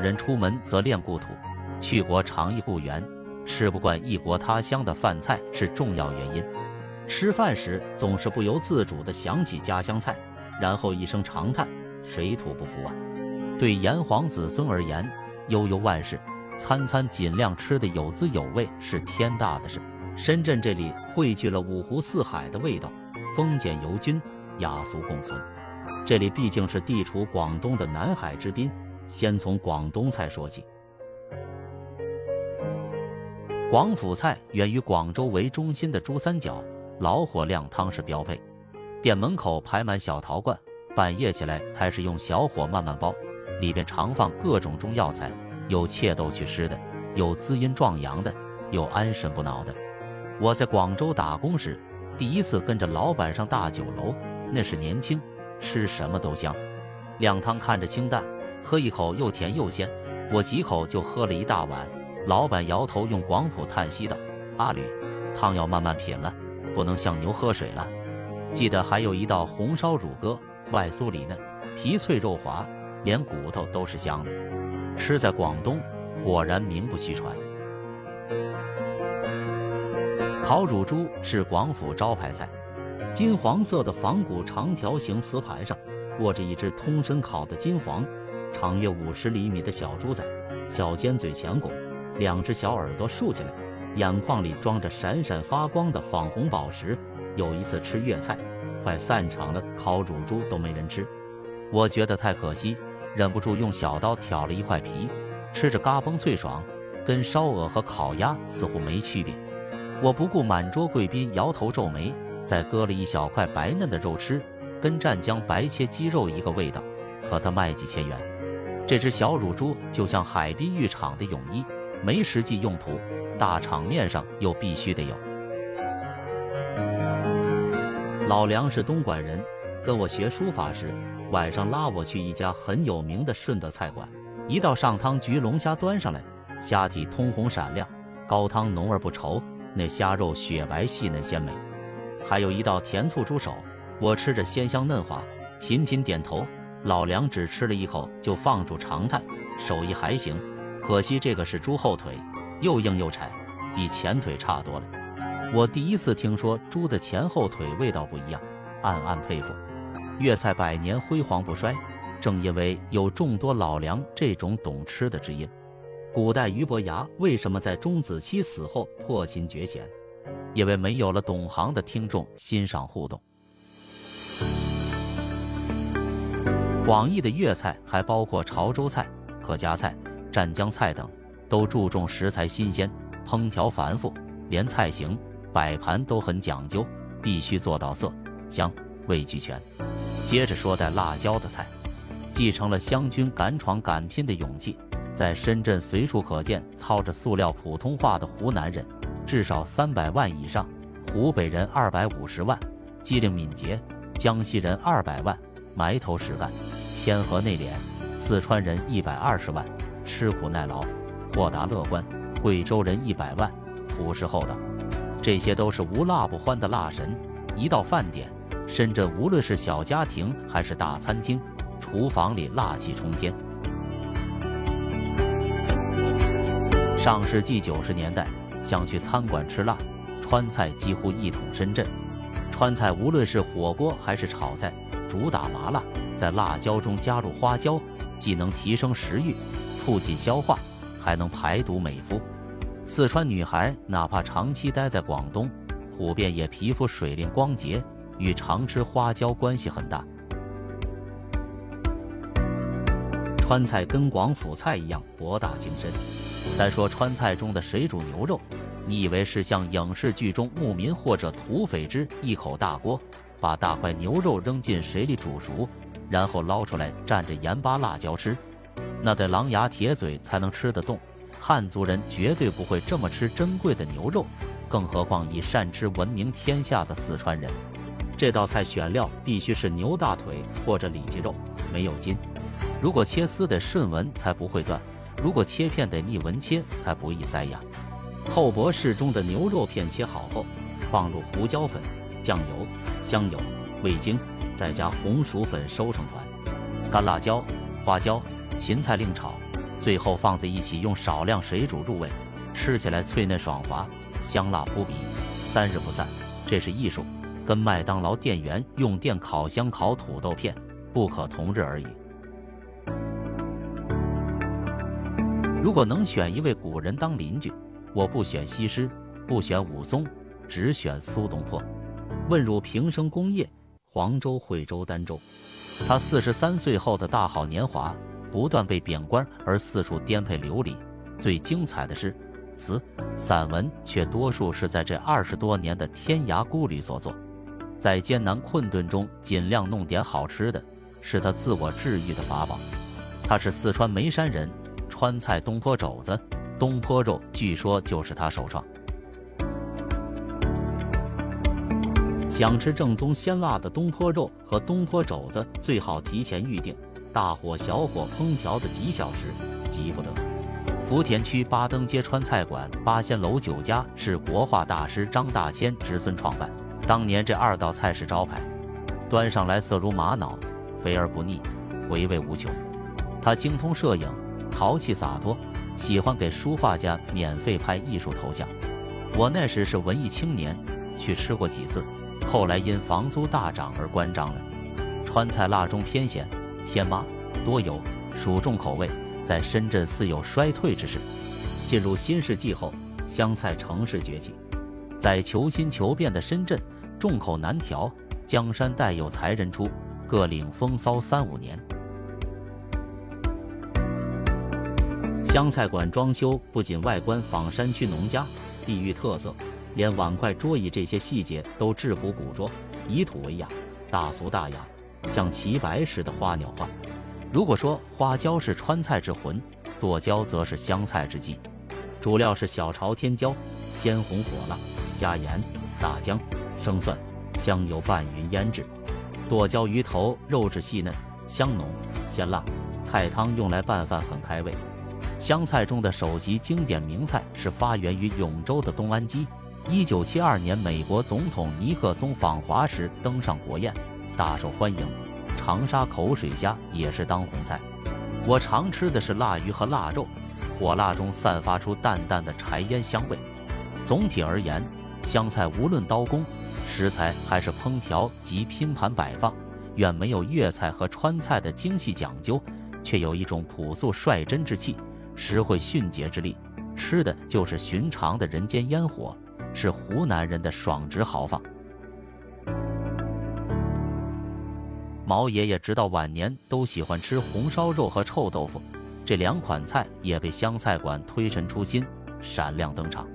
人出门则恋故土，去国常忆故园，吃不惯异国他乡的饭菜是重要原因。吃饭时总是不由自主地想起家乡菜，然后一声长叹，水土不服啊！对炎黄子孙而言，悠悠万事，餐餐尽量吃得有滋有味是天大的事。深圳这里汇聚了五湖四海的味道，丰俭由君，雅俗共存。这里毕竟是地处广东的南海之滨，先从广东菜说起。广府菜源于广州为中心的珠三角，老火靓汤是标配。店门口排满小陶罐，半夜起来开始用小火慢慢煲，里边常放各种中药材，有祛痘祛湿的，有滋阴壮阳的，有安神补脑的。我在广州打工时，第一次跟着老板上大酒楼，那是年轻。吃什么都香，靓汤看着清淡，喝一口又甜又鲜，我几口就喝了一大碗。老板摇头，用广普叹息道：“阿吕，汤要慢慢品了，不能像牛喝水了。”记得还有一道红烧乳鸽，外酥里嫩，皮脆肉滑，连骨头都是香的。吃在广东，果然名不虚传。烤乳猪是广府招牌菜。金黄色的仿古长条形瓷盘上，卧着一只通身烤的金黄、长约五十厘米的小猪仔，小尖嘴前拱，两只小耳朵竖起来，眼眶里装着闪闪发光的仿红宝石。有一次吃粤菜，快散场了，烤乳猪都没人吃，我觉得太可惜，忍不住用小刀挑了一块皮，吃着嘎嘣脆爽，跟烧鹅和烤鸭似乎没区别。我不顾满桌贵宾摇头皱眉。再割了一小块白嫩的肉吃，跟湛江白切鸡肉一个味道，可它卖几千元。这只小乳猪就像海滨浴场的泳衣，没实际用途，大场面上又必须得有。老梁是东莞人，跟我学书法时，晚上拉我去一家很有名的顺德菜馆。一道上汤焗龙虾端上来，虾体通红闪亮，高汤浓而不稠，那虾肉雪白细嫩鲜美。还有一道甜醋猪手，我吃着鲜香嫩滑，频频点头。老梁只吃了一口就放住长叹，手艺还行，可惜这个是猪后腿，又硬又柴，比前腿差多了。我第一次听说猪的前后腿味道不一样，暗暗佩服。粤菜百年辉煌不衰，正因为有众多老梁这种懂吃的知音。古代俞伯牙为什么在钟子期死后破琴绝弦？因为没有了懂行的听众欣赏互动。广义的粤菜还包括潮州菜、客家菜、湛江菜等，都注重食材新鲜，烹调繁复，连菜型摆盘都很讲究，必须做到色香味俱全。接着说带辣椒的菜，继承了湘军敢闯敢拼的勇气，在深圳随处可见操着塑料普通话的湖南人。至少三百万以上，湖北人二百五十万，机灵敏捷；江西人二百万，埋头实干，谦和内敛；四川人一百二十万，吃苦耐劳，豁达乐观；贵州人一百万，朴实厚道。这些都是无辣不欢的辣神。一到饭点，深圳无论是小家庭还是大餐厅，厨房里辣气冲天。上世纪九十年代。想去餐馆吃辣，川菜几乎一统深圳。川菜无论是火锅还是炒菜，主打麻辣，在辣椒中加入花椒，既能提升食欲，促进消化，还能排毒美肤。四川女孩哪怕长期待在广东，普遍也皮肤水灵光洁，与常吃花椒关系很大。川菜跟广府菜一样博大精深。单说川菜中的水煮牛肉，你以为是像影视剧中牧民或者土匪之一口大锅，把大块牛肉扔进水里煮熟，然后捞出来蘸着盐巴辣椒吃？那得狼牙铁嘴才能吃得动。汉族人绝对不会这么吃珍贵的牛肉，更何况以善吃闻名天下的四川人。这道菜选料必须是牛大腿或者里脊肉，没有筋。如果切丝得顺纹才不会断。如果切片得逆纹切才不易塞牙，厚薄适中的牛肉片切好后，放入胡椒粉、酱油、香油、味精，再加红薯粉收成团。干辣椒、花椒、芹菜另炒，最后放在一起用少量水煮入味，吃起来脆嫩爽滑，香辣扑鼻，三日不散。这是艺术，跟麦当劳店员用电烤箱烤土豆片不可同日而语。如果能选一位古人当邻居，我不选西施，不选武松，只选苏东坡。问入平生功业，黄州、惠州、儋州。他四十三岁后的大好年华，不断被贬官而四处颠沛流离。最精彩的诗词、散文却多数是在这二十多年的天涯孤旅所作。在艰难困顿中，尽量弄点好吃的，是他自我治愈的法宝。他是四川眉山人，川菜东坡肘子、东坡肉，据说就是他首创。想吃正宗鲜辣的东坡肉和东坡肘子，最好提前预定，大火小火烹调的几小时，急不得。福田区八登街川菜馆八仙楼酒家是国画大师张大千侄孙创办，当年这二道菜是招牌，端上来色如玛瑙，肥而不腻，回味无穷。他精通摄影，淘气洒脱，喜欢给书画家免费拍艺术头像。我那时是文艺青年，去吃过几次。后来因房租大涨而关张了。川菜辣中偏咸、偏麻、多油，属重口味，在深圳似有衰退之势。进入新世纪后，湘菜城市崛起。在求新求变的深圳，众口难调，江山代有才人出，各领风骚三五年。湘菜馆装修不仅外观仿山区农家，地域特色。连碗筷、桌椅这些细节都质朴古拙，以土为雅，大俗大雅，像齐白石的花鸟画。如果说花椒是川菜之魂，剁椒则是湘菜之基。主料是小朝天椒，鲜红火辣，加盐、大姜、生蒜、香油拌匀腌制。剁椒鱼头肉质细嫩，香浓鲜辣。菜汤用来拌饭很开胃。湘菜中的首席经典名菜是发源于永州的东安鸡。一九七二年，美国总统尼克松访华时登上国宴，大受欢迎。长沙口水虾也是当红菜。我常吃的是腊鱼和腊肉，火辣中散发出淡淡的柴烟香味。总体而言，湘菜无论刀工、食材还是烹调及拼盘摆放，远没有粤菜和川菜的精细讲究，却有一种朴素率真之气，实惠迅捷之力。吃的就是寻常的人间烟火。是湖南人的爽直豪放。毛爷爷直到晚年都喜欢吃红烧肉和臭豆腐，这两款菜也被湘菜馆推陈出新，闪亮登场。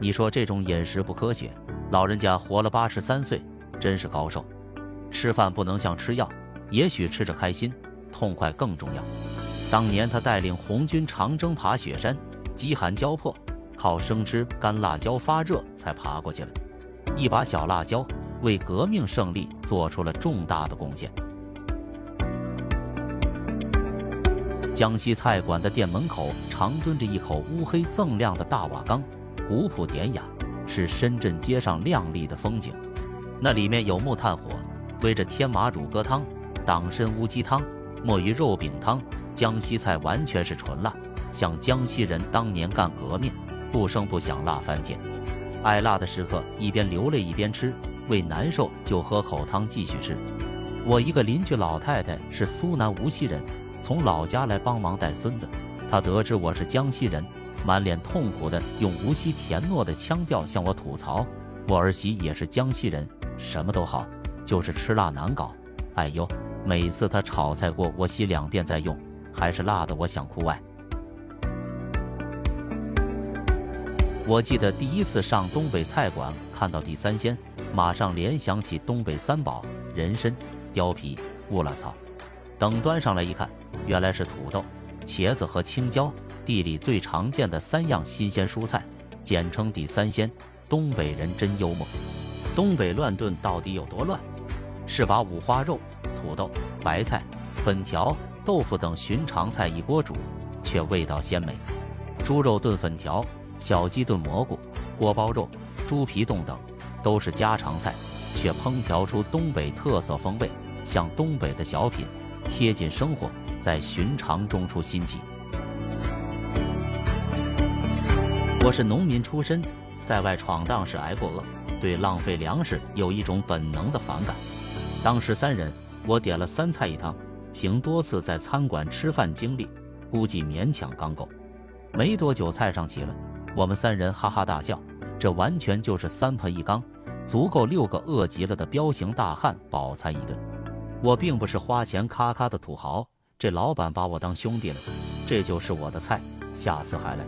你说这种饮食不科学？老人家活了八十三岁，真是高寿。吃饭不能像吃药，也许吃着开心、痛快更重要。当年他带领红军长征爬雪山，饥寒交迫。靠生吃干辣椒发热才爬过去了，一把小辣椒为革命胜利做出了重大的贡献。江西菜馆的店门口常蹲着一口乌黑锃亮的大瓦缸，古朴典雅，是深圳街上亮丽的风景。那里面有木炭火，煨着天麻乳鸽汤、党参乌鸡汤、墨鱼肉饼汤。江西菜完全是纯辣，像江西人当年干革命。不声不响，辣翻天。爱辣的食客一边流泪一边吃，胃难受就喝口汤继续吃。我一个邻居老太太是苏南无锡人，从老家来帮忙带孙子。她得知我是江西人，满脸痛苦的用无锡甜糯的腔调向我吐槽：“我儿媳也是江西人，什么都好，就是吃辣难搞。哎呦，每次她炒菜锅我洗两遍再用，还是辣的，我想哭哎。”我记得第一次上东北菜馆，看到地三鲜，马上联想起东北三宝：人参、貂皮、乌拉草。等端上来一看，原来是土豆、茄子和青椒，地里最常见的三样新鲜蔬菜，简称地三鲜。东北人真幽默。东北乱炖到底有多乱？是把五花肉、土豆、白菜、粉条、豆腐等寻常菜一锅煮，却味道鲜美。猪肉炖粉条。小鸡炖蘑菇、锅包肉、猪皮冻等，都是家常菜，却烹调出东北特色风味，像东北的小品，贴近生活，在寻常中出新奇。我是农民出身，在外闯荡时挨过饿，对浪费粮食有一种本能的反感。当时三人，我点了三菜一汤，凭多次在餐馆吃饭经历，估计勉强刚够。没多久，菜上齐了，我们三人哈哈大笑，这完全就是三盆一缸，足够六个饿极了的彪形大汉饱餐一顿。我并不是花钱咔咔的土豪，这老板把我当兄弟了，这就是我的菜，下次还来。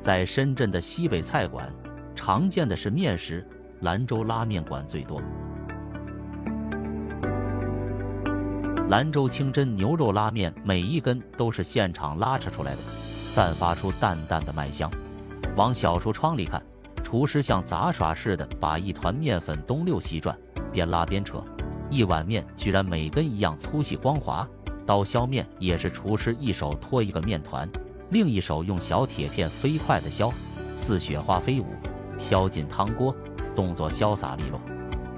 在深圳的西北菜馆，常见的是面食，兰州拉面馆最多。兰州清真牛肉拉面每一根都是现场拉扯出来的，散发出淡淡的麦香。往小橱窗里看，厨师像杂耍似的把一团面粉东溜西转，边拉边扯。一碗面居然每根一样粗细光滑，刀削面也是厨师一手托一个面团，另一手用小铁片飞快地削，似雪花飞舞，飘进汤锅，动作潇洒利落。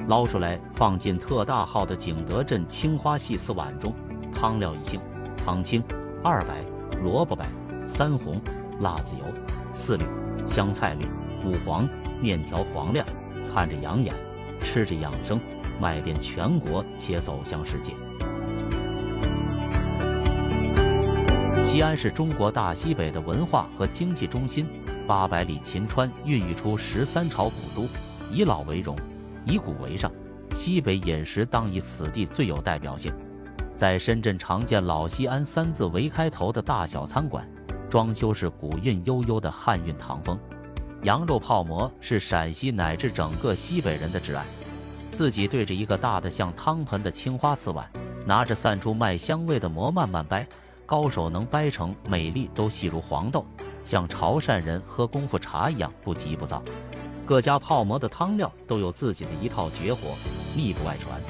捞出来放进特大号的景德镇青花细瓷碗中，汤料一清，汤清，二白，萝卜白，三红，辣子油，四绿，香菜绿，五黄，面条黄亮，看着养眼，吃着养生。卖遍全国且走向世界。西安是中国大西北的文化和经济中心，八百里秦川孕育出十三朝古都，以老为荣，以古为上。西北饮食当以此地最有代表性。在深圳常见“老西安”三字为开头的大小餐馆，装修是古韵悠悠的汉韵唐风。羊肉泡馍是陕西乃至整个西北人的挚爱。自己对着一个大的像汤盆的青花瓷碗，拿着散出麦香味的馍慢慢掰，高手能掰成每粒都细如黄豆，像潮汕人喝功夫茶一样不急不躁。各家泡馍的汤料都有自己的一套绝活，秘不外传。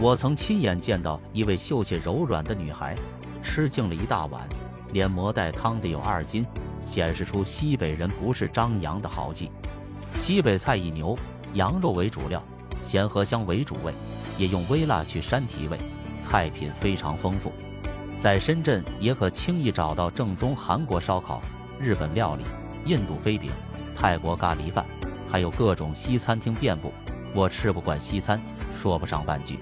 我曾亲眼见到一位秀气柔软的女孩，吃尽了一大碗，连馍带汤的有二斤，显示出西北人不是张扬的豪气。西北菜以牛羊肉为主料。咸和香为主味，也用微辣去膻提味，菜品非常丰富。在深圳也可轻易找到正宗韩国烧烤、日本料理、印度飞饼、泰国咖喱饭，还有各种西餐厅遍布。我吃不惯西餐，说不上半句。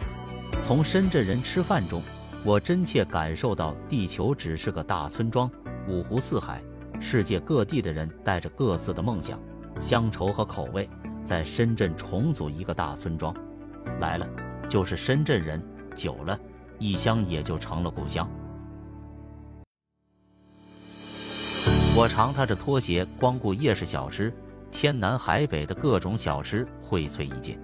从深圳人吃饭中，我真切感受到地球只是个大村庄，五湖四海，世界各地的人带着各自的梦想、乡愁和口味。在深圳重组一个大村庄，来了就是深圳人，久了异乡也就成了故乡。我常踏着拖鞋光顾夜市小吃，天南海北的各种小吃荟萃一街，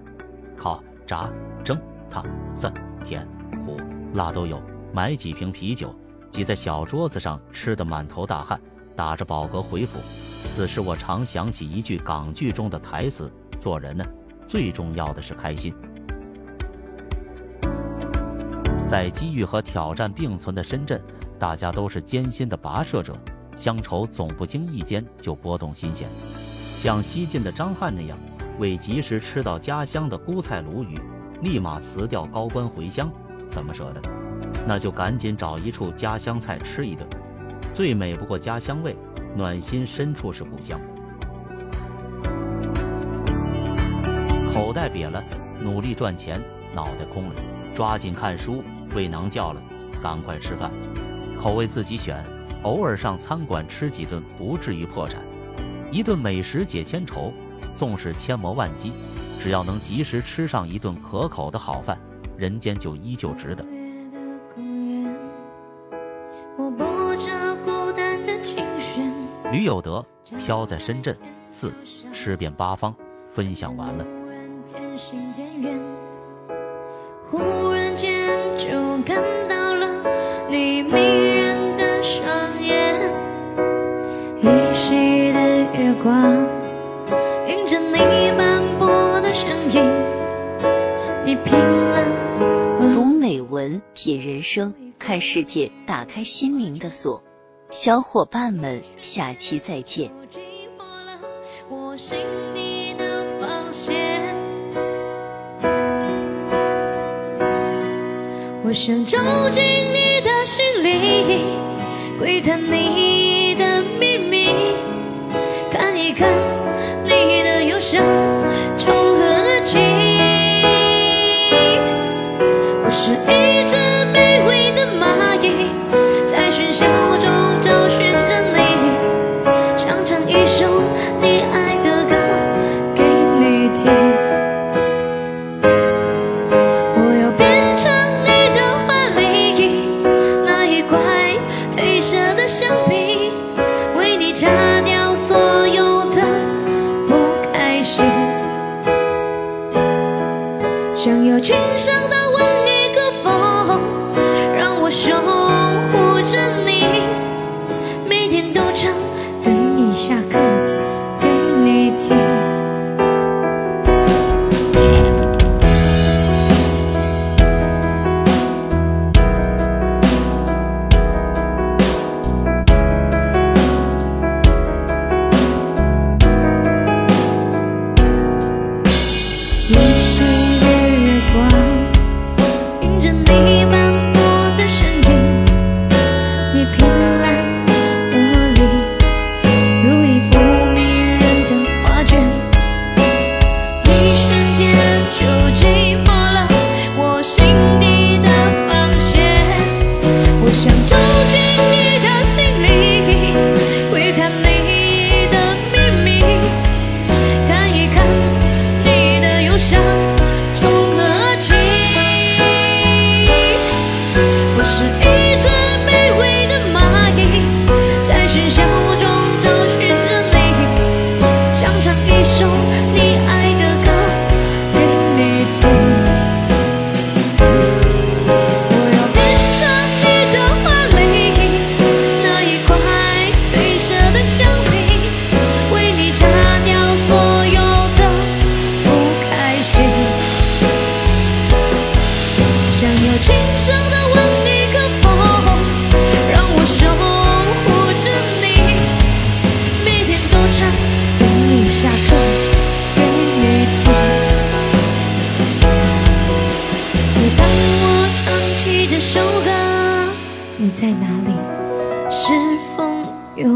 烤、炸、蒸、烫、酸、甜、苦、辣都有。买几瓶啤酒，挤在小桌子上吃的满头大汗，打着饱嗝回府。此时我常想起一句港剧中的台词。做人呢，最重要的是开心。在机遇和挑战并存的深圳，大家都是艰辛的跋涉者，乡愁总不经意间就拨动心弦。像西晋的张翰那样，为及时吃到家乡的菇菜鲈鱼，立马辞掉高官回乡，怎么舍得？那就赶紧找一处家乡菜吃一顿。最美不过家乡味，暖心深处是故乡。口袋瘪了，努力赚钱；脑袋空了，抓紧看书；胃囊叫了，赶快吃饭。口味自己选，偶尔上餐馆吃几顿，不至于破产。一顿美食解千愁，纵使千磨万击，只要能及时吃上一顿可口的好饭，人间就依旧值得。吕有德飘在深圳，四吃遍八方，分享完了。渐行渐远，忽然间就看到了你迷人的双眼，依稀的月光品人生看世界打开心灵的锁。小伙伴们下期再见。我想走进你的心里窥探你的秘密看一看你的忧伤从何起我是一群生的。shine. 想要轻声的问你可否让我守护着你每天都唱等你下课给你听。每当我唱起这首歌你在哪里？是否有